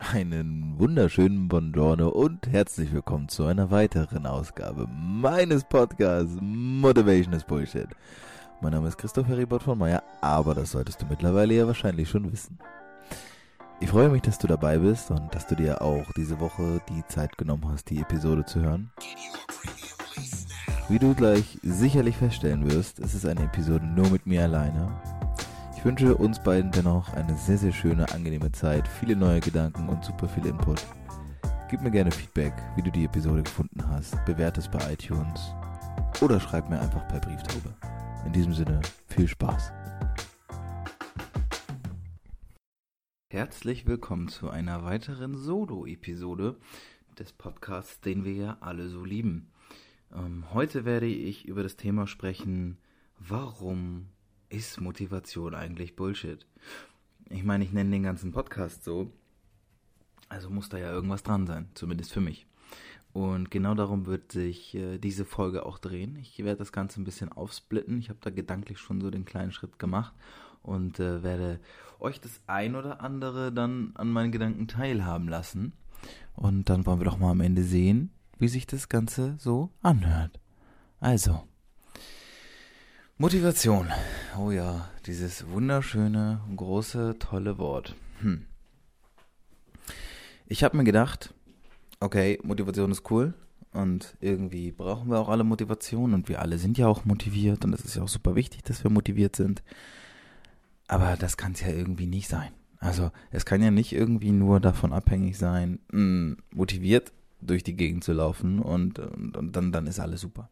Einen wunderschönen Buongiorno und herzlich willkommen zu einer weiteren Ausgabe meines Podcasts Motivation is Bullshit. Mein Name ist Christoph Heribert von Meyer, aber das solltest du mittlerweile ja wahrscheinlich schon wissen. Ich freue mich, dass du dabei bist und dass du dir auch diese Woche die Zeit genommen hast, die Episode zu hören. Wie du gleich sicherlich feststellen wirst, ist es eine Episode nur mit mir alleine. Ich wünsche uns beiden dennoch eine sehr, sehr schöne, angenehme Zeit, viele neue Gedanken und super viel Input. Gib mir gerne Feedback, wie du die Episode gefunden hast, bewerte es bei iTunes oder schreib mir einfach per Brieftaube. In diesem Sinne, viel Spaß. Herzlich willkommen zu einer weiteren Solo-Episode des Podcasts, den wir ja alle so lieben. Ähm, heute werde ich über das Thema sprechen, warum ist Motivation eigentlich Bullshit? Ich meine, ich nenne den ganzen Podcast so, also muss da ja irgendwas dran sein, zumindest für mich. Und genau darum wird sich äh, diese Folge auch drehen. Ich werde das Ganze ein bisschen aufsplitten. Ich habe da gedanklich schon so den kleinen Schritt gemacht und äh, werde euch das ein oder andere dann an meinen Gedanken teilhaben lassen. Und dann wollen wir doch mal am Ende sehen, wie sich das Ganze so anhört. Also, Motivation. Oh ja, dieses wunderschöne, große, tolle Wort. Hm. Ich habe mir gedacht, okay, Motivation ist cool und irgendwie brauchen wir auch alle Motivation und wir alle sind ja auch motiviert und es ist ja auch super wichtig, dass wir motiviert sind. Aber das kann es ja irgendwie nicht sein. Also es kann ja nicht irgendwie nur davon abhängig sein, mh, hm, motiviert durch die Gegend zu laufen und, und, und dann, dann ist alles super.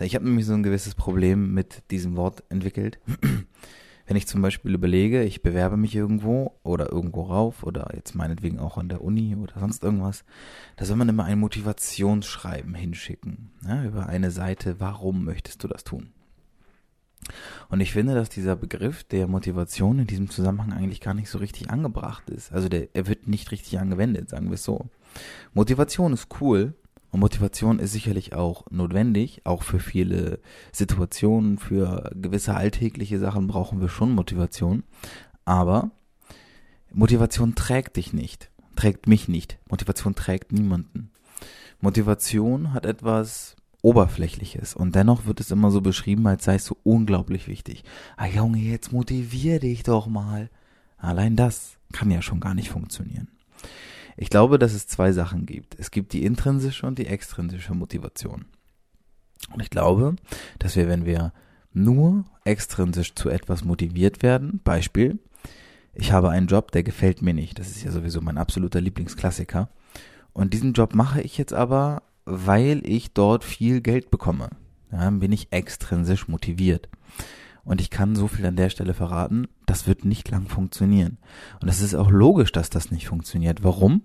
Ich habe nämlich so ein gewisses Problem mit diesem Wort entwickelt. Wenn ich zum Beispiel überlege, ich bewerbe mich irgendwo oder irgendwo rauf oder jetzt meinetwegen auch an der Uni oder sonst irgendwas, da soll man immer ein Motivationsschreiben hinschicken. Ja, über eine Seite, warum möchtest du das tun? Und ich finde, dass dieser Begriff der Motivation in diesem Zusammenhang eigentlich gar nicht so richtig angebracht ist. Also der, er wird nicht richtig angewendet, sagen wir es so. Motivation ist cool und Motivation ist sicherlich auch notwendig. Auch für viele Situationen, für gewisse alltägliche Sachen brauchen wir schon Motivation. Aber Motivation trägt dich nicht, trägt mich nicht. Motivation trägt niemanden. Motivation hat etwas Oberflächliches und dennoch wird es immer so beschrieben, als sei es so unglaublich wichtig. Ah Junge, jetzt motivier dich doch mal. Allein das kann ja schon gar nicht funktionieren. Ich glaube, dass es zwei Sachen gibt. Es gibt die intrinsische und die extrinsische Motivation. Und ich glaube, dass wir, wenn wir nur extrinsisch zu etwas motiviert werden, Beispiel, ich habe einen Job, der gefällt mir nicht. Das ist ja sowieso mein absoluter Lieblingsklassiker. Und diesen Job mache ich jetzt aber, weil ich dort viel Geld bekomme. Ja, bin ich extrinsisch motiviert. Und ich kann so viel an der Stelle verraten, das wird nicht lang funktionieren. Und es ist auch logisch, dass das nicht funktioniert. Warum?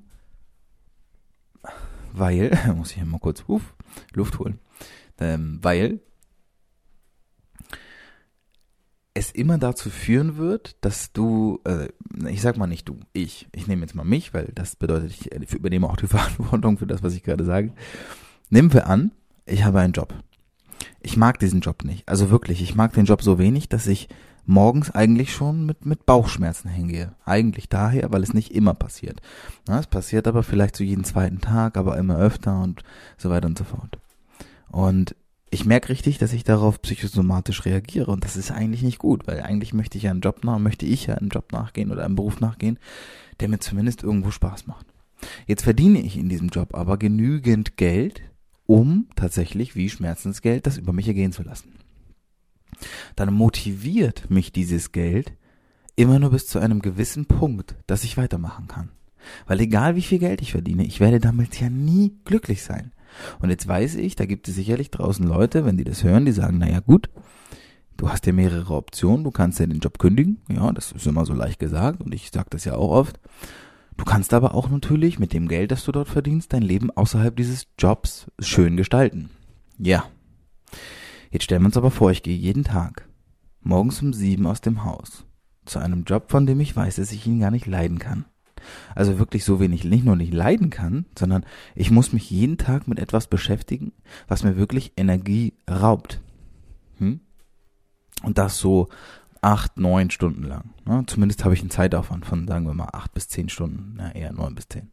Weil, muss ich hier mal kurz uf, Luft holen, ähm, weil es immer dazu führen wird, dass du, äh, ich sag mal nicht du, ich, ich nehme jetzt mal mich, weil das bedeutet, ich übernehme auch die Verantwortung für das, was ich gerade sage. Nehmen wir an, ich habe einen Job ich mag diesen Job nicht. Also wirklich, ich mag den Job so wenig, dass ich morgens eigentlich schon mit, mit Bauchschmerzen hingehe. Eigentlich daher, weil es nicht immer passiert. Na, es passiert aber vielleicht so jeden zweiten Tag, aber immer öfter und so weiter und so fort. Und ich merke richtig, dass ich darauf psychosomatisch reagiere und das ist eigentlich nicht gut, weil eigentlich möchte ich ja einen Job nach, möchte ich ja einen Job nachgehen oder einen Beruf nachgehen, der mir zumindest irgendwo Spaß macht. Jetzt verdiene ich in diesem Job aber genügend Geld, um tatsächlich wie Schmerzensgeld das über mich ergehen zu lassen. Dann motiviert mich dieses Geld immer nur bis zu einem gewissen Punkt, dass ich weitermachen kann. Weil egal wie viel Geld ich verdiene, ich werde damit ja nie glücklich sein. Und jetzt weiß ich, da gibt es sicherlich draußen Leute, wenn die das hören, die sagen, naja gut, du hast ja mehrere Optionen, du kannst ja den Job kündigen, ja, das ist immer so leicht gesagt und ich sage das ja auch oft. Du kannst aber auch natürlich mit dem Geld, das du dort verdienst, dein Leben außerhalb dieses Jobs schön gestalten. Ja. Jetzt stellen wir uns aber vor, ich gehe jeden Tag morgens um sieben aus dem Haus zu einem Job, von dem ich weiß, dass ich ihn gar nicht leiden kann. Also wirklich so wenig nicht nur nicht leiden kann, sondern ich muss mich jeden Tag mit etwas beschäftigen, was mir wirklich Energie raubt. Hm? Und das so acht, neun Stunden lang. Ne? Zumindest habe ich einen Zeitaufwand von, sagen wir mal, acht bis zehn Stunden. Ja, eher neun bis zehn.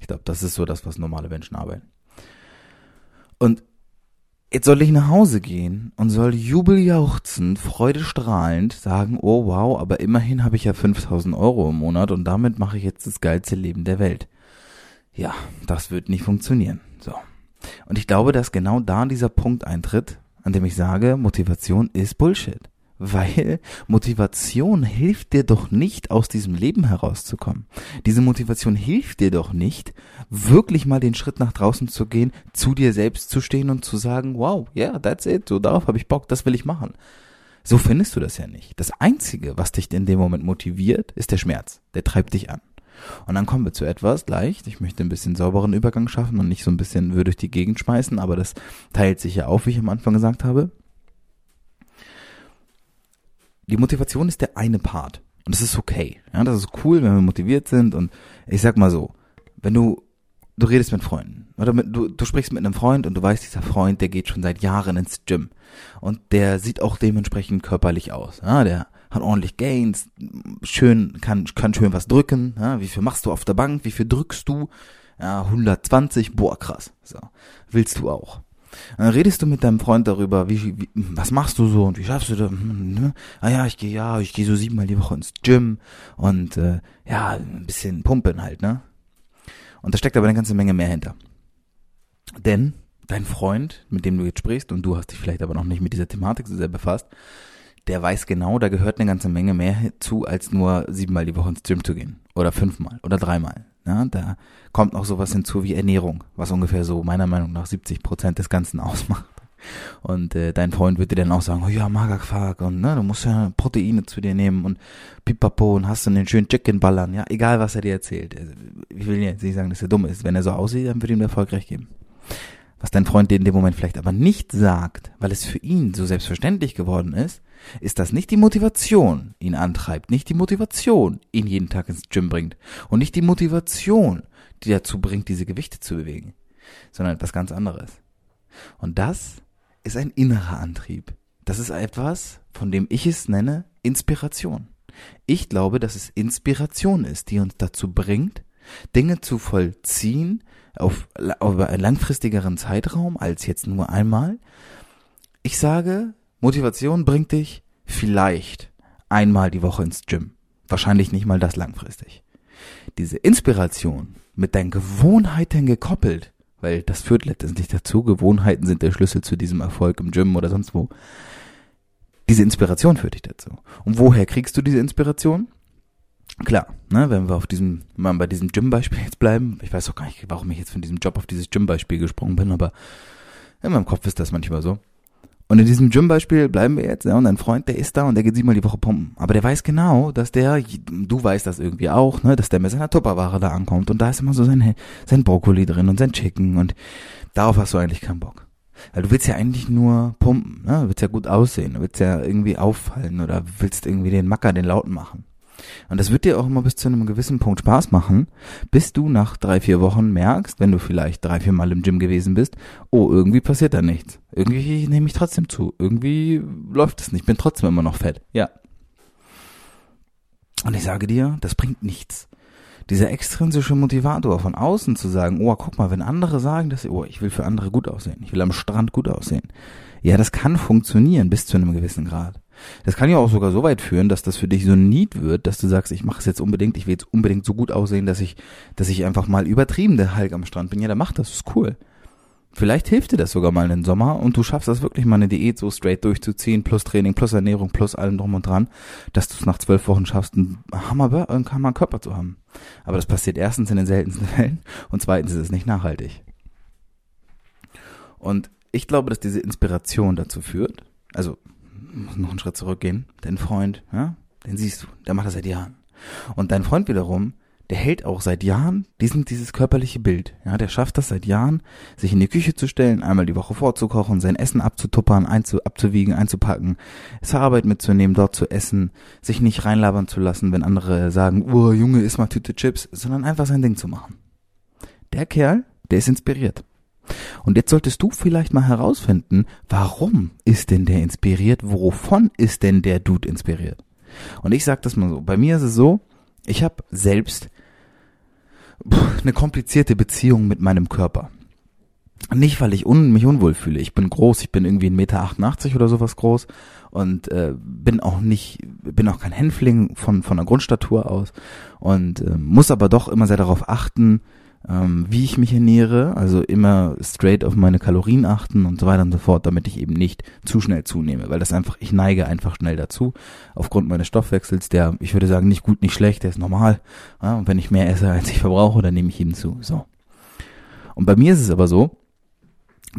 Ich glaube, das ist so das, was normale Menschen arbeiten. Und jetzt soll ich nach Hause gehen und soll jubeljauchzend, freudestrahlend sagen, oh wow, aber immerhin habe ich ja 5000 Euro im Monat und damit mache ich jetzt das geilste Leben der Welt. Ja, das wird nicht funktionieren. So. Und ich glaube, dass genau da dieser Punkt eintritt, an dem ich sage, Motivation ist Bullshit. Weil Motivation hilft dir doch nicht, aus diesem Leben herauszukommen. Diese Motivation hilft dir doch nicht, wirklich mal den Schritt nach draußen zu gehen, zu dir selbst zu stehen und zu sagen, wow, yeah, that's it, so darauf habe ich Bock, das will ich machen. So findest du das ja nicht. Das Einzige, was dich in dem Moment motiviert, ist der Schmerz. Der treibt dich an. Und dann kommen wir zu etwas leicht. Ich möchte ein bisschen sauberen Übergang schaffen und nicht so ein bisschen würde durch die Gegend schmeißen, aber das teilt sich ja auf, wie ich am Anfang gesagt habe. Die Motivation ist der eine Part. Und das ist okay. Ja, das ist cool, wenn wir motiviert sind. Und ich sag mal so, wenn du, du redest mit Freunden oder mit, du, du sprichst mit einem Freund und du weißt, dieser Freund, der geht schon seit Jahren ins Gym. Und der sieht auch dementsprechend körperlich aus. Ja, der hat ordentlich Gains, schön, kann, kann schön was drücken. Ja, wie viel machst du auf der Bank? Wie viel drückst du? Ja, 120, boah, krass. So. Willst du auch. Dann redest du mit deinem Freund darüber, wie, wie was machst du so und wie schaffst du das? Ne? Ah ja, ich gehe ja, ich gehe so siebenmal die Woche ins Gym und äh, ja, ein bisschen pumpen halt, ne? Und da steckt aber eine ganze Menge mehr hinter. Denn dein Freund, mit dem du jetzt sprichst, und du hast dich vielleicht aber noch nicht mit dieser Thematik so sehr befasst, der weiß genau, da gehört eine ganze Menge mehr zu, als nur siebenmal die Woche ins Gym zu gehen. Oder fünfmal oder dreimal. Ja, da kommt noch sowas hinzu wie Ernährung, was ungefähr so meiner Meinung nach 70 Prozent des Ganzen ausmacht. Und äh, dein Freund wird dir dann auch sagen, oh ja, Magerquark und ne, du musst ja Proteine zu dir nehmen und pipapo und hast du den schönen Chicken ballern, ja, egal was er dir erzählt. Also, ich will jetzt nicht sagen, dass er dumm ist. Wenn er so aussieht, dann wird ihm der Erfolg recht geben. Was dein Freund dir in dem Moment vielleicht aber nicht sagt, weil es für ihn so selbstverständlich geworden ist, ist das nicht die Motivation ihn antreibt, nicht die Motivation ihn jeden Tag ins Gym bringt und nicht die Motivation, die dazu bringt, diese Gewichte zu bewegen, sondern etwas ganz anderes. Und das ist ein innerer Antrieb. Das ist etwas, von dem ich es nenne, Inspiration. Ich glaube, dass es Inspiration ist, die uns dazu bringt, Dinge zu vollziehen auf, auf langfristigeren Zeitraum als jetzt nur einmal. Ich sage, Motivation bringt dich vielleicht einmal die Woche ins Gym. Wahrscheinlich nicht mal das langfristig. Diese Inspiration mit deinen Gewohnheiten gekoppelt, weil das führt letztendlich dazu, Gewohnheiten sind der Schlüssel zu diesem Erfolg im Gym oder sonst wo. Diese Inspiration führt dich dazu. Und woher kriegst du diese Inspiration? Klar, ne, wenn wir auf diesem, mal bei diesem Gym-Beispiel jetzt bleiben, ich weiß auch gar nicht, warum ich jetzt von diesem Job auf dieses Gym-Beispiel gesprungen bin, aber in meinem Kopf ist das manchmal so. Und in diesem Gym-Beispiel bleiben wir jetzt, ja, und dein Freund, der ist da und der geht siebenmal die Woche pumpen. Aber der weiß genau, dass der, du weißt das irgendwie auch, ne, dass der mit seiner Tupperware da ankommt und da ist immer so sein, sein Brokkoli drin und sein Chicken und darauf hast du eigentlich keinen Bock. Weil du willst ja eigentlich nur pumpen, ne, du willst ja gut aussehen, du willst ja irgendwie auffallen oder willst irgendwie den Macker, den Lauten machen. Und das wird dir auch immer bis zu einem gewissen Punkt Spaß machen, bis du nach drei, vier Wochen merkst, wenn du vielleicht drei, vier Mal im Gym gewesen bist, oh, irgendwie passiert da nichts. Irgendwie nehme ich trotzdem zu. Irgendwie läuft es nicht. Bin trotzdem immer noch fett. Ja. Und ich sage dir, das bringt nichts. Dieser extrinsische Motivator von außen zu sagen, oh, guck mal, wenn andere sagen, dass, oh, ich will für andere gut aussehen, ich will am Strand gut aussehen. Ja, das kann funktionieren bis zu einem gewissen Grad. Das kann ja auch sogar so weit führen, dass das für dich so ein Need wird, dass du sagst, ich mache es jetzt unbedingt, ich will jetzt unbedingt so gut aussehen, dass ich, dass ich einfach mal übertrieben der Hulk am Strand bin. Ja, dann mach das, ist cool. Vielleicht hilft dir das sogar mal in den Sommer und du schaffst das wirklich mal eine Diät so straight durchzuziehen, plus Training, plus Ernährung, plus allem drum und dran, dass du es nach zwölf Wochen schaffst, einen Hammer, einen Hammer Körper zu haben. Aber das passiert erstens in den seltensten Fällen und zweitens ist es nicht nachhaltig. Und ich glaube, dass diese Inspiration dazu führt, also muss noch einen Schritt zurückgehen, dein Freund, ja, den siehst du, der macht das seit Jahren. Und dein Freund wiederum, der hält auch seit Jahren diesen, dieses körperliche Bild. Ja, der schafft das seit Jahren, sich in die Küche zu stellen, einmal die Woche vorzukochen, sein Essen abzutuppern, einzu, abzuwiegen, einzupacken, zur Arbeit mitzunehmen, dort zu essen, sich nicht reinlabern zu lassen, wenn andere sagen, oh, Junge, iss mal Tüte Chips, sondern einfach sein Ding zu machen. Der Kerl, der ist inspiriert. Und jetzt solltest du vielleicht mal herausfinden, warum ist denn der inspiriert? Wovon ist denn der Dude inspiriert? Und ich sag das mal so. Bei mir ist es so, ich habe selbst eine komplizierte Beziehung mit meinem Körper. Nicht, weil ich un, mich unwohl fühle. Ich bin groß, ich bin irgendwie 1,88 Meter oder sowas groß und äh, bin auch nicht, bin auch kein Hänfling von, von der Grundstatur aus und äh, muss aber doch immer sehr darauf achten, ähm, wie ich mich ernähre, also immer straight auf meine Kalorien achten und so weiter und so fort, damit ich eben nicht zu schnell zunehme, weil das einfach, ich neige einfach schnell dazu, aufgrund meines Stoffwechsels, der, ich würde sagen, nicht gut, nicht schlecht, der ist normal. Ja, und wenn ich mehr esse, als ich verbrauche, dann nehme ich eben zu. So. Und bei mir ist es aber so,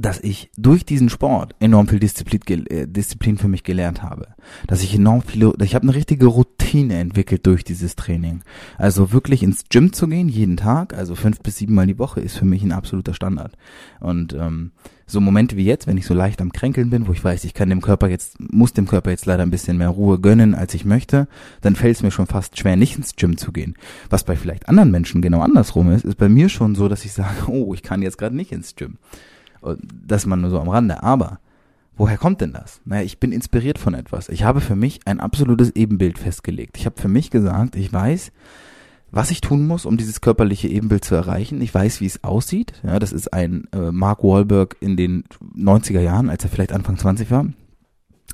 dass ich durch diesen Sport enorm viel Disziplin, äh, Disziplin für mich gelernt habe. Dass ich enorm viele, ich habe eine richtige Routine entwickelt durch dieses Training. Also wirklich ins Gym zu gehen, jeden Tag, also fünf bis sieben Mal die Woche, ist für mich ein absoluter Standard. Und ähm, so Momente wie jetzt, wenn ich so leicht am Kränkeln bin, wo ich weiß, ich kann dem Körper jetzt, muss dem Körper jetzt leider ein bisschen mehr Ruhe gönnen, als ich möchte, dann fällt es mir schon fast schwer, nicht ins Gym zu gehen. Was bei vielleicht anderen Menschen genau andersrum ist, ist bei mir schon so, dass ich sage, oh, ich kann jetzt gerade nicht ins Gym. Das man nur so am Rande. Aber woher kommt denn das? Naja, ich bin inspiriert von etwas. Ich habe für mich ein absolutes Ebenbild festgelegt. Ich habe für mich gesagt, ich weiß, was ich tun muss, um dieses körperliche Ebenbild zu erreichen. Ich weiß, wie es aussieht. Ja, das ist ein äh, Mark Wahlberg in den 90er Jahren, als er vielleicht Anfang 20 war.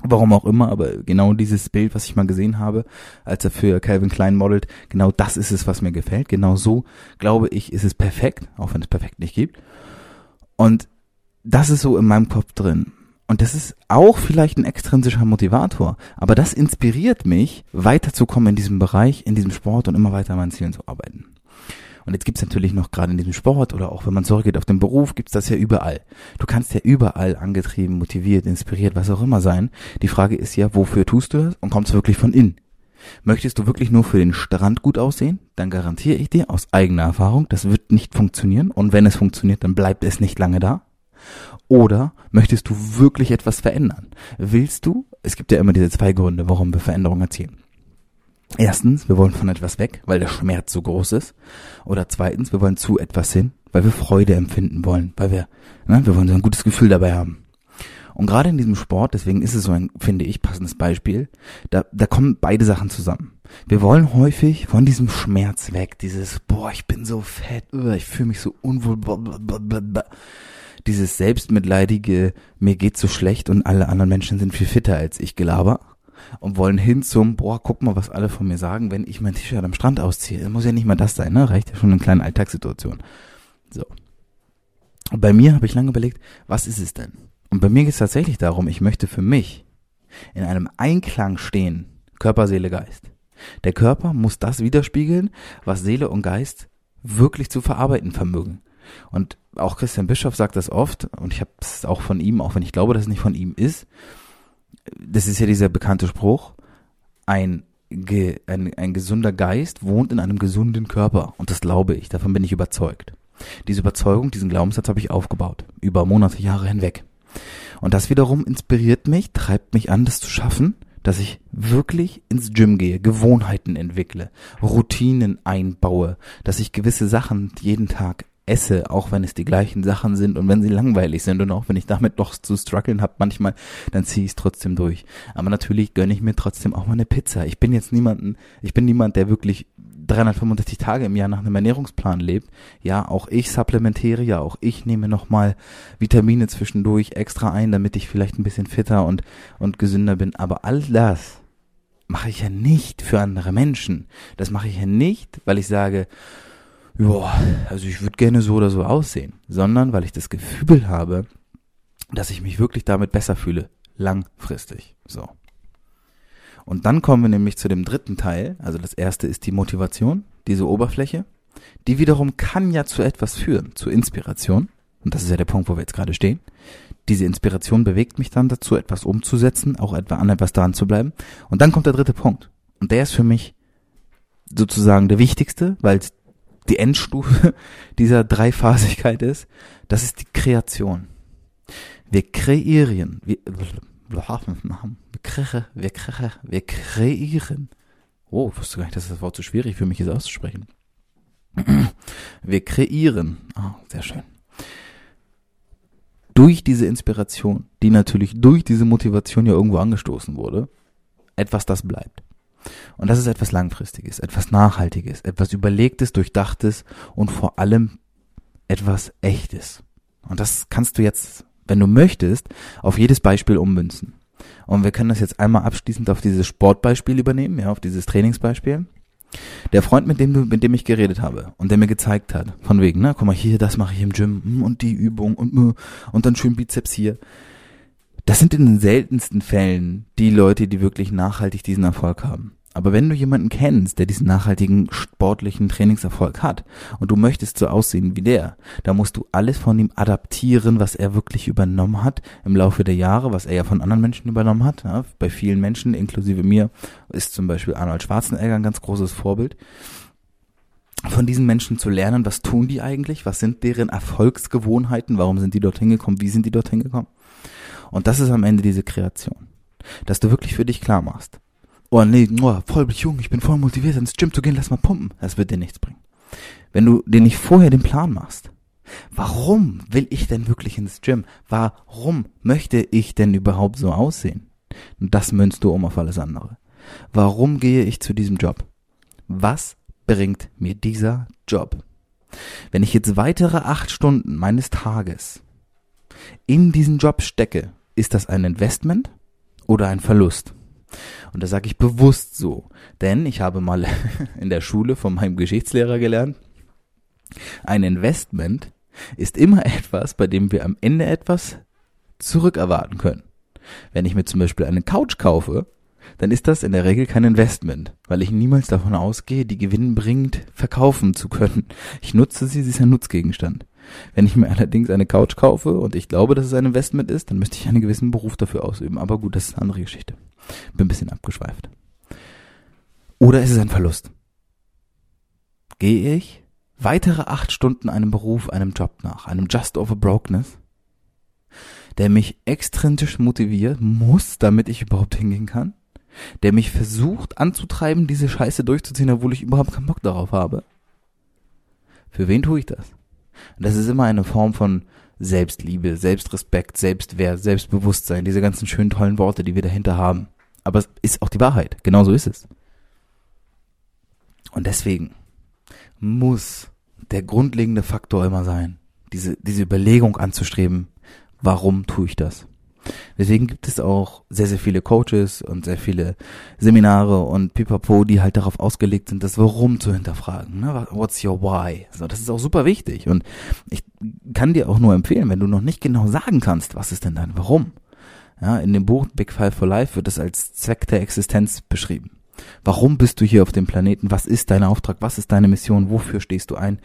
Warum auch immer, aber genau dieses Bild, was ich mal gesehen habe, als er für Calvin Klein modelt, genau das ist es, was mir gefällt. Genau so, glaube ich, ist es perfekt, auch wenn es perfekt nicht gibt. Und das ist so in meinem Kopf drin. Und das ist auch vielleicht ein extrinsischer Motivator, aber das inspiriert mich, weiterzukommen in diesem Bereich, in diesem Sport und immer weiter an meinen Zielen zu arbeiten. Und jetzt gibt's natürlich noch gerade in diesem Sport oder auch wenn man zurückgeht auf den Beruf, gibt's das ja überall. Du kannst ja überall angetrieben, motiviert, inspiriert, was auch immer sein. Die Frage ist ja, wofür tust du das und kommt's wirklich von innen? Möchtest du wirklich nur für den Strand gut aussehen? Dann garantiere ich dir aus eigener Erfahrung, das wird nicht funktionieren. Und wenn es funktioniert, dann bleibt es nicht lange da. Oder möchtest du wirklich etwas verändern? Willst du? Es gibt ja immer diese zwei Gründe, warum wir Veränderungen erzielen. Erstens, wir wollen von etwas weg, weil der Schmerz so groß ist. Oder zweitens, wir wollen zu etwas hin, weil wir Freude empfinden wollen, weil wir, ne, wir wollen so ein gutes Gefühl dabei haben. Und gerade in diesem Sport, deswegen ist es so ein, finde ich, passendes Beispiel, da, da kommen beide Sachen zusammen. Wir wollen häufig von diesem Schmerz weg, dieses, boah, ich bin so fett, ich fühle mich so unwohl, blablabla dieses selbstmitleidige, mir geht's so schlecht und alle anderen Menschen sind viel fitter als ich Gelaber und wollen hin zum, boah, guck mal, was alle von mir sagen, wenn ich mein T-Shirt am Strand ausziehe. Das muss ja nicht mal das sein, ne? Reicht ja schon in kleinen Alltagssituationen. So. Und bei mir habe ich lange überlegt, was ist es denn? Und bei mir geht es tatsächlich darum, ich möchte für mich in einem Einklang stehen, Körper, Seele, Geist. Der Körper muss das widerspiegeln, was Seele und Geist wirklich zu verarbeiten vermögen. Und auch Christian Bischoff sagt das oft, und ich habe es auch von ihm, auch wenn ich glaube, dass es nicht von ihm ist. Das ist ja dieser bekannte Spruch, ein, ge, ein, ein gesunder Geist wohnt in einem gesunden Körper. Und das glaube ich, davon bin ich überzeugt. Diese Überzeugung, diesen Glaubenssatz habe ich aufgebaut, über Monate, Jahre hinweg. Und das wiederum inspiriert mich, treibt mich an, das zu schaffen, dass ich wirklich ins Gym gehe, Gewohnheiten entwickle, Routinen einbaue, dass ich gewisse Sachen jeden Tag esse, auch wenn es die gleichen Sachen sind und wenn sie langweilig sind und auch wenn ich damit noch zu strugglen habe manchmal, dann ziehe ich es trotzdem durch. Aber natürlich gönne ich mir trotzdem auch mal eine Pizza. Ich bin jetzt niemanden, ich bin niemand, der wirklich 365 Tage im Jahr nach einem Ernährungsplan lebt. Ja, auch ich supplementiere, ja, auch ich nehme nochmal Vitamine zwischendurch extra ein, damit ich vielleicht ein bisschen fitter und, und gesünder bin. Aber all das mache ich ja nicht für andere Menschen. Das mache ich ja nicht, weil ich sage, ja, also ich würde gerne so oder so aussehen, sondern weil ich das Gefühl habe, dass ich mich wirklich damit besser fühle, langfristig. So. Und dann kommen wir nämlich zu dem dritten Teil. Also das erste ist die Motivation, diese Oberfläche. Die wiederum kann ja zu etwas führen, zu Inspiration. Und das ist ja der Punkt, wo wir jetzt gerade stehen. Diese Inspiration bewegt mich dann dazu, etwas umzusetzen, auch etwa an etwas dran zu bleiben. Und dann kommt der dritte Punkt. Und der ist für mich sozusagen der wichtigste, weil es die Endstufe dieser Dreiphasigkeit ist, das ist die Kreation. Wir kreieren, wir, wir, wir kreieren. Oh, ich wusste gar nicht, dass das Wort so schwierig für mich ist auszusprechen. Wir kreieren. Oh, sehr schön. durch diese Inspiration, die natürlich durch diese Motivation ja irgendwo angestoßen wurde, etwas, das bleibt. Und das ist etwas Langfristiges, etwas Nachhaltiges, etwas Überlegtes, Durchdachtes und vor allem etwas Echtes. Und das kannst du jetzt, wenn du möchtest, auf jedes Beispiel ummünzen. Und wir können das jetzt einmal abschließend auf dieses Sportbeispiel übernehmen, ja, auf dieses Trainingsbeispiel. Der Freund, mit dem du, mit dem ich geredet habe und der mir gezeigt hat, von wegen, ne, guck mal hier, das mache ich im Gym hm, und die Übung und hm, und dann schön Bizeps hier. Das sind in den seltensten Fällen die Leute, die wirklich nachhaltig diesen Erfolg haben. Aber wenn du jemanden kennst, der diesen nachhaltigen sportlichen Trainingserfolg hat und du möchtest so aussehen wie der, da musst du alles von ihm adaptieren, was er wirklich übernommen hat im Laufe der Jahre, was er ja von anderen Menschen übernommen hat. Ja, bei vielen Menschen, inklusive mir, ist zum Beispiel Arnold Schwarzenegger ein ganz großes Vorbild. Von diesen Menschen zu lernen, was tun die eigentlich, was sind deren Erfolgsgewohnheiten, warum sind die dorthin gekommen, wie sind die dorthin gekommen. Und das ist am Ende diese Kreation. Dass du wirklich für dich klar machst oh nee, oh, voll jung, ich bin voll motiviert, ins Gym zu gehen, lass mal pumpen. Das wird dir nichts bringen. Wenn du dir nicht vorher den Plan machst, warum will ich denn wirklich ins Gym? Warum möchte ich denn überhaupt so aussehen? Und das münzt du um auf alles andere. Warum gehe ich zu diesem Job? Was bringt mir dieser Job? Wenn ich jetzt weitere acht Stunden meines Tages in diesen Job stecke, ist das ein Investment oder ein Verlust? Und das sage ich bewusst so, denn ich habe mal in der Schule von meinem Geschichtslehrer gelernt, ein Investment ist immer etwas, bei dem wir am Ende etwas zurückerwarten können. Wenn ich mir zum Beispiel eine Couch kaufe, dann ist das in der Regel kein Investment, weil ich niemals davon ausgehe, die gewinnbringend verkaufen zu können. Ich nutze sie, sie ist ein Nutzgegenstand. Wenn ich mir allerdings eine Couch kaufe und ich glaube, dass es ein Investment ist, dann müsste ich einen gewissen Beruf dafür ausüben. Aber gut, das ist eine andere Geschichte. Bin ein bisschen abgeschweift. Oder ist es ein Verlust? Gehe ich weitere acht Stunden einem Beruf, einem Job nach, einem Just Over Brokenness, der mich extrinsisch motiviert muss, damit ich überhaupt hingehen kann, der mich versucht anzutreiben, diese Scheiße durchzuziehen, obwohl ich überhaupt keinen Bock darauf habe. Für wen tue ich das? Und das ist immer eine Form von Selbstliebe, Selbstrespekt, Selbstwert, Selbstbewusstsein, diese ganzen schönen tollen Worte, die wir dahinter haben. Aber es ist auch die Wahrheit. Genauso ist es. Und deswegen muss der grundlegende Faktor immer sein, diese, diese Überlegung anzustreben, warum tue ich das? Deswegen gibt es auch sehr, sehr viele Coaches und sehr viele Seminare und Pipapo, die halt darauf ausgelegt sind, das Warum zu hinterfragen. Ne? What's your why? So, das ist auch super wichtig. Und ich kann dir auch nur empfehlen, wenn du noch nicht genau sagen kannst, was ist denn dein Warum? Ja, in dem Buch Big Five for Life wird es als Zweck der Existenz beschrieben. Warum bist du hier auf dem Planeten? Was ist dein Auftrag? Was ist deine Mission? Wofür stehst du ein?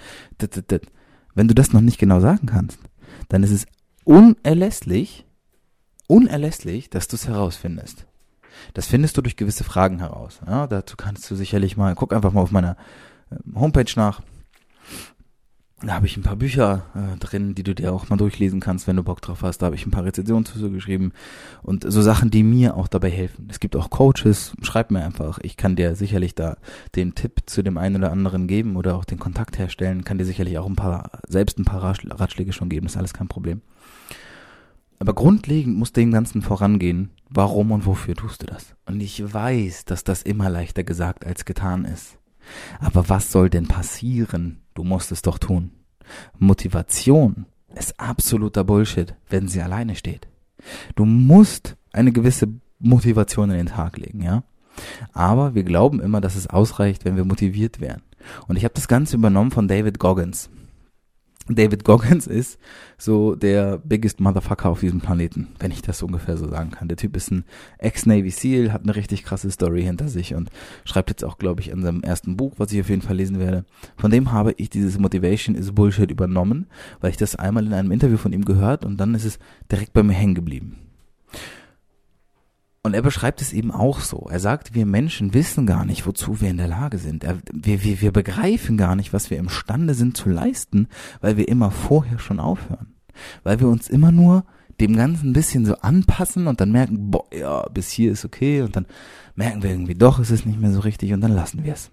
Wenn du das noch nicht genau sagen kannst, dann ist es unerlässlich, unerlässlich, dass du es herausfindest. Das findest du durch gewisse Fragen heraus. Ja, dazu kannst du sicherlich mal, guck einfach mal auf meiner ähm, Homepage nach. Da habe ich ein paar Bücher äh, drin, die du dir auch mal durchlesen kannst, wenn du Bock drauf hast. Da habe ich ein paar Rezensionen zu geschrieben und so Sachen, die mir auch dabei helfen. Es gibt auch Coaches, schreib mir einfach. Ich kann dir sicherlich da den Tipp zu dem einen oder anderen geben oder auch den Kontakt herstellen. Kann dir sicherlich auch ein paar, selbst ein paar Ratschläge schon geben. Das ist alles kein Problem. Aber grundlegend muss dem Ganzen vorangehen, warum und wofür tust du das? Und ich weiß, dass das immer leichter gesagt als getan ist. Aber was soll denn passieren? Du musst es doch tun. Motivation ist absoluter Bullshit, wenn sie alleine steht. Du musst eine gewisse Motivation in den Tag legen, ja? Aber wir glauben immer, dass es ausreicht, wenn wir motiviert werden. Und ich habe das Ganze übernommen von David Goggins. David Goggins ist so der biggest Motherfucker auf diesem Planeten, wenn ich das ungefähr so sagen kann. Der Typ ist ein Ex-Navy SEAL, hat eine richtig krasse Story hinter sich und schreibt jetzt auch, glaube ich, in seinem ersten Buch, was ich auf jeden Fall lesen werde. Von dem habe ich dieses Motivation is Bullshit übernommen, weil ich das einmal in einem Interview von ihm gehört und dann ist es direkt bei mir hängen geblieben. Und er beschreibt es eben auch so. Er sagt, wir Menschen wissen gar nicht, wozu wir in der Lage sind. Wir, wir, wir begreifen gar nicht, was wir imstande sind zu leisten, weil wir immer vorher schon aufhören. Weil wir uns immer nur dem Ganzen ein bisschen so anpassen und dann merken, boah, ja, bis hier ist okay und dann merken wir irgendwie doch, es ist nicht mehr so richtig und dann lassen wir es.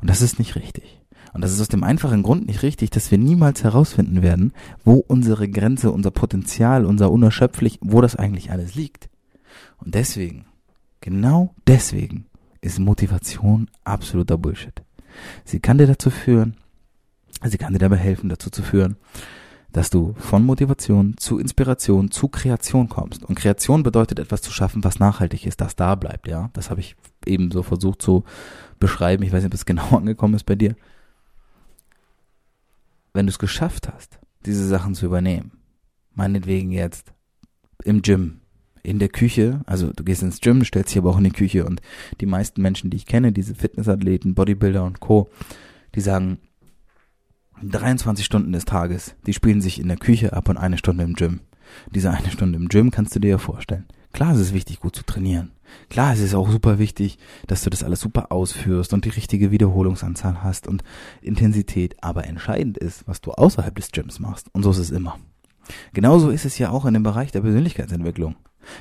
Und das ist nicht richtig. Und das ist aus dem einfachen Grund nicht richtig, dass wir niemals herausfinden werden, wo unsere Grenze, unser Potenzial, unser unerschöpflich, wo das eigentlich alles liegt. Und deswegen, genau deswegen, ist Motivation absoluter Bullshit. Sie kann dir dazu führen, sie kann dir dabei helfen, dazu zu führen, dass du von Motivation zu Inspiration zu Kreation kommst. Und Kreation bedeutet etwas zu schaffen, was nachhaltig ist, das da bleibt, ja. Das habe ich eben so versucht zu beschreiben. Ich weiß nicht, ob es genau angekommen ist bei dir. Wenn du es geschafft hast, diese Sachen zu übernehmen, meinetwegen jetzt im Gym, in der Küche, also du gehst ins Gym, stellst dich aber auch in die Küche und die meisten Menschen, die ich kenne, diese Fitnessathleten, Bodybuilder und Co., die sagen, 23 Stunden des Tages, die spielen sich in der Küche ab und eine Stunde im Gym. Diese eine Stunde im Gym kannst du dir ja vorstellen. Klar, es ist wichtig, gut zu trainieren. Klar, es ist auch super wichtig, dass du das alles super ausführst und die richtige Wiederholungsanzahl hast und Intensität. Aber entscheidend ist, was du außerhalb des Gyms machst. Und so ist es immer. Genauso ist es ja auch in dem Bereich der Persönlichkeitsentwicklung.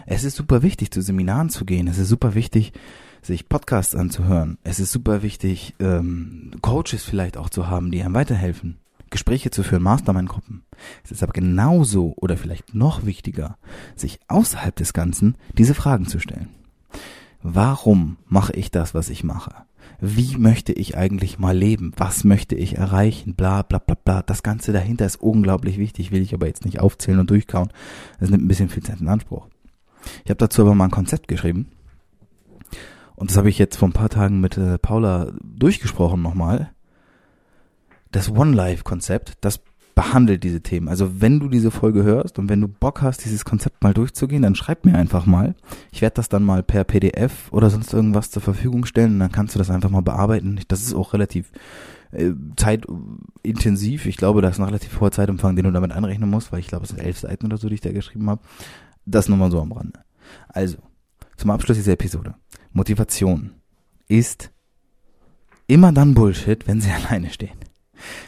Es ist super wichtig, zu Seminaren zu gehen. Es ist super wichtig, sich Podcasts anzuhören. Es ist super wichtig, ähm, Coaches vielleicht auch zu haben, die einem weiterhelfen. Gespräche zu führen, Mastermind-Gruppen. Es ist aber genauso oder vielleicht noch wichtiger, sich außerhalb des Ganzen diese Fragen zu stellen. Warum mache ich das, was ich mache? Wie möchte ich eigentlich mal leben? Was möchte ich erreichen? Bla bla bla bla. Das Ganze dahinter ist unglaublich wichtig, will ich aber jetzt nicht aufzählen und durchkauen. Das nimmt ein bisschen viel Zeit in Anspruch. Ich habe dazu aber mal ein Konzept geschrieben. Und das habe ich jetzt vor ein paar Tagen mit äh, Paula durchgesprochen nochmal das One-Life-Konzept, das behandelt diese Themen. Also wenn du diese Folge hörst und wenn du Bock hast, dieses Konzept mal durchzugehen, dann schreib mir einfach mal. Ich werde das dann mal per PDF oder sonst irgendwas zur Verfügung stellen und dann kannst du das einfach mal bearbeiten. Das ist auch relativ äh, zeitintensiv. Ich glaube, da ist ein relativ hoher Zeitumfang, den du damit einrechnen musst, weil ich glaube, es sind elf Seiten oder so, die ich da geschrieben habe. Das nochmal so am Rande. Also, zum Abschluss dieser Episode. Motivation ist immer dann Bullshit, wenn sie alleine steht.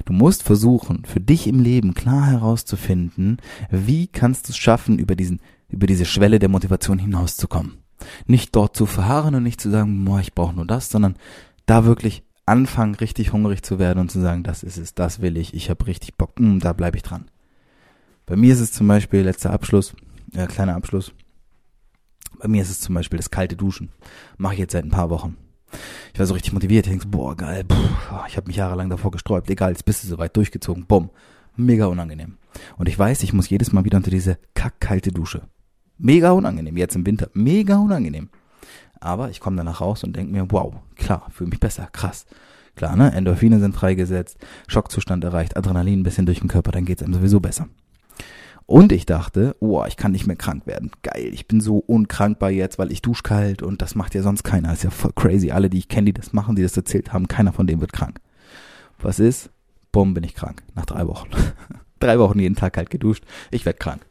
Du musst versuchen, für dich im Leben klar herauszufinden, wie kannst du es schaffen, über diesen, über diese Schwelle der Motivation hinauszukommen. Nicht dort zu verharren und nicht zu sagen, boah, ich brauche nur das, sondern da wirklich anfangen, richtig hungrig zu werden und zu sagen, das ist es, das will ich, ich habe richtig Bock, mh, hm, da bleibe ich dran. Bei mir ist es zum Beispiel, letzter Abschluss, äh, kleiner Abschluss, bei mir ist es zum Beispiel das kalte Duschen. Mache ich jetzt seit ein paar Wochen ich war so richtig motiviert. Ich denke boah, geil, pff, ich habe mich jahrelang davor gesträubt. Egal, jetzt bist du soweit durchgezogen. Bumm. Mega unangenehm. Und ich weiß, ich muss jedes Mal wieder unter diese kackkalte Dusche. Mega unangenehm, jetzt im Winter. Mega unangenehm. Aber ich komme danach raus und denke mir, wow, klar, fühle mich besser, krass. Klar, ne? Endorphine sind freigesetzt, Schockzustand erreicht, Adrenalin ein bisschen durch den Körper, dann geht's einem sowieso besser. Und ich dachte, oh, ich kann nicht mehr krank werden. Geil, ich bin so unkrankbar jetzt, weil ich dusch kalt und das macht ja sonst keiner. ist ja voll crazy. Alle, die ich kenne, die das machen, die das erzählt haben, keiner von denen wird krank. Was ist? Bumm, bin ich krank. Nach drei Wochen. drei Wochen jeden Tag kalt geduscht. Ich werd krank.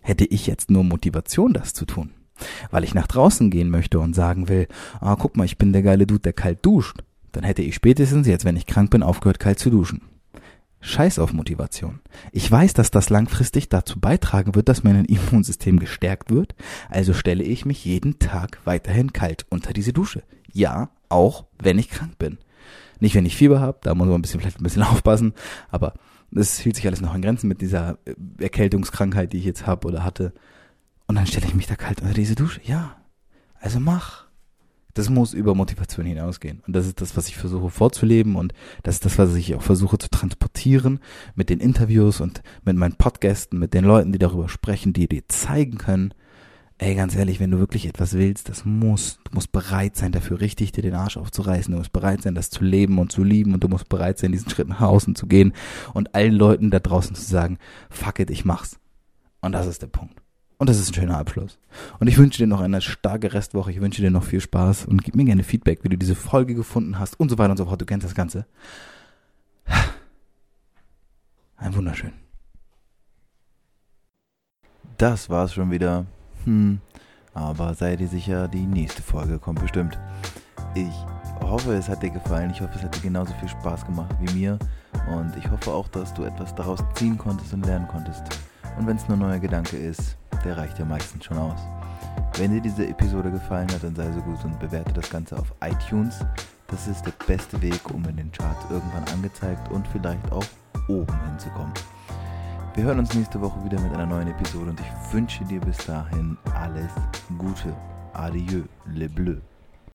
Hätte ich jetzt nur Motivation, das zu tun, weil ich nach draußen gehen möchte und sagen will, ah, guck mal, ich bin der geile Dude, der kalt duscht, dann hätte ich spätestens jetzt, wenn ich krank bin, aufgehört, kalt zu duschen. Scheiß auf Motivation. Ich weiß, dass das langfristig dazu beitragen wird, dass mein Immunsystem gestärkt wird, also stelle ich mich jeden Tag weiterhin kalt unter diese Dusche. Ja, auch wenn ich krank bin. Nicht, wenn ich Fieber habe, da muss man ein bisschen, vielleicht ein bisschen aufpassen, aber es hielt sich alles noch in Grenzen mit dieser äh, Erkältungskrankheit, die ich jetzt habe oder hatte. Und dann stelle ich mich da kalt unter diese Dusche. Ja, also mach. Das muss über Motivation hinausgehen. Und das ist das, was ich versuche vorzuleben und das ist das, was ich auch versuche zu transportieren mit den Interviews und mit meinen Podgästen, mit den Leuten, die darüber sprechen, die dir zeigen können, ey, ganz ehrlich, wenn du wirklich etwas willst, das muss, du musst bereit sein, dafür richtig dir den Arsch aufzureißen. Du musst bereit sein, das zu leben und zu lieben und du musst bereit sein, diesen Schritt nach außen zu gehen und allen Leuten da draußen zu sagen, fuck it, ich mach's. Und das ist der Punkt. Und das ist ein schöner Abschluss. Und ich wünsche dir noch eine starke Restwoche. Ich wünsche dir noch viel Spaß und gib mir gerne Feedback, wie du diese Folge gefunden hast und so weiter und so fort. Du kennst das Ganze. Ein wunderschön. Das war's schon wieder. Hm. Aber sei dir sicher, die nächste Folge kommt bestimmt. Ich hoffe, es hat dir gefallen. Ich hoffe, es hat dir genauso viel Spaß gemacht wie mir. Und ich hoffe auch, dass du etwas daraus ziehen konntest und lernen konntest. Und wenn es nur ein neuer Gedanke ist, der reicht ja meistens schon aus. Wenn dir diese Episode gefallen hat, dann sei so gut und bewerte das Ganze auf iTunes. Das ist der beste Weg, um in den Charts irgendwann angezeigt und vielleicht auch oben hinzukommen. Wir hören uns nächste Woche wieder mit einer neuen Episode und ich wünsche dir bis dahin alles Gute. Adieu, le bleu.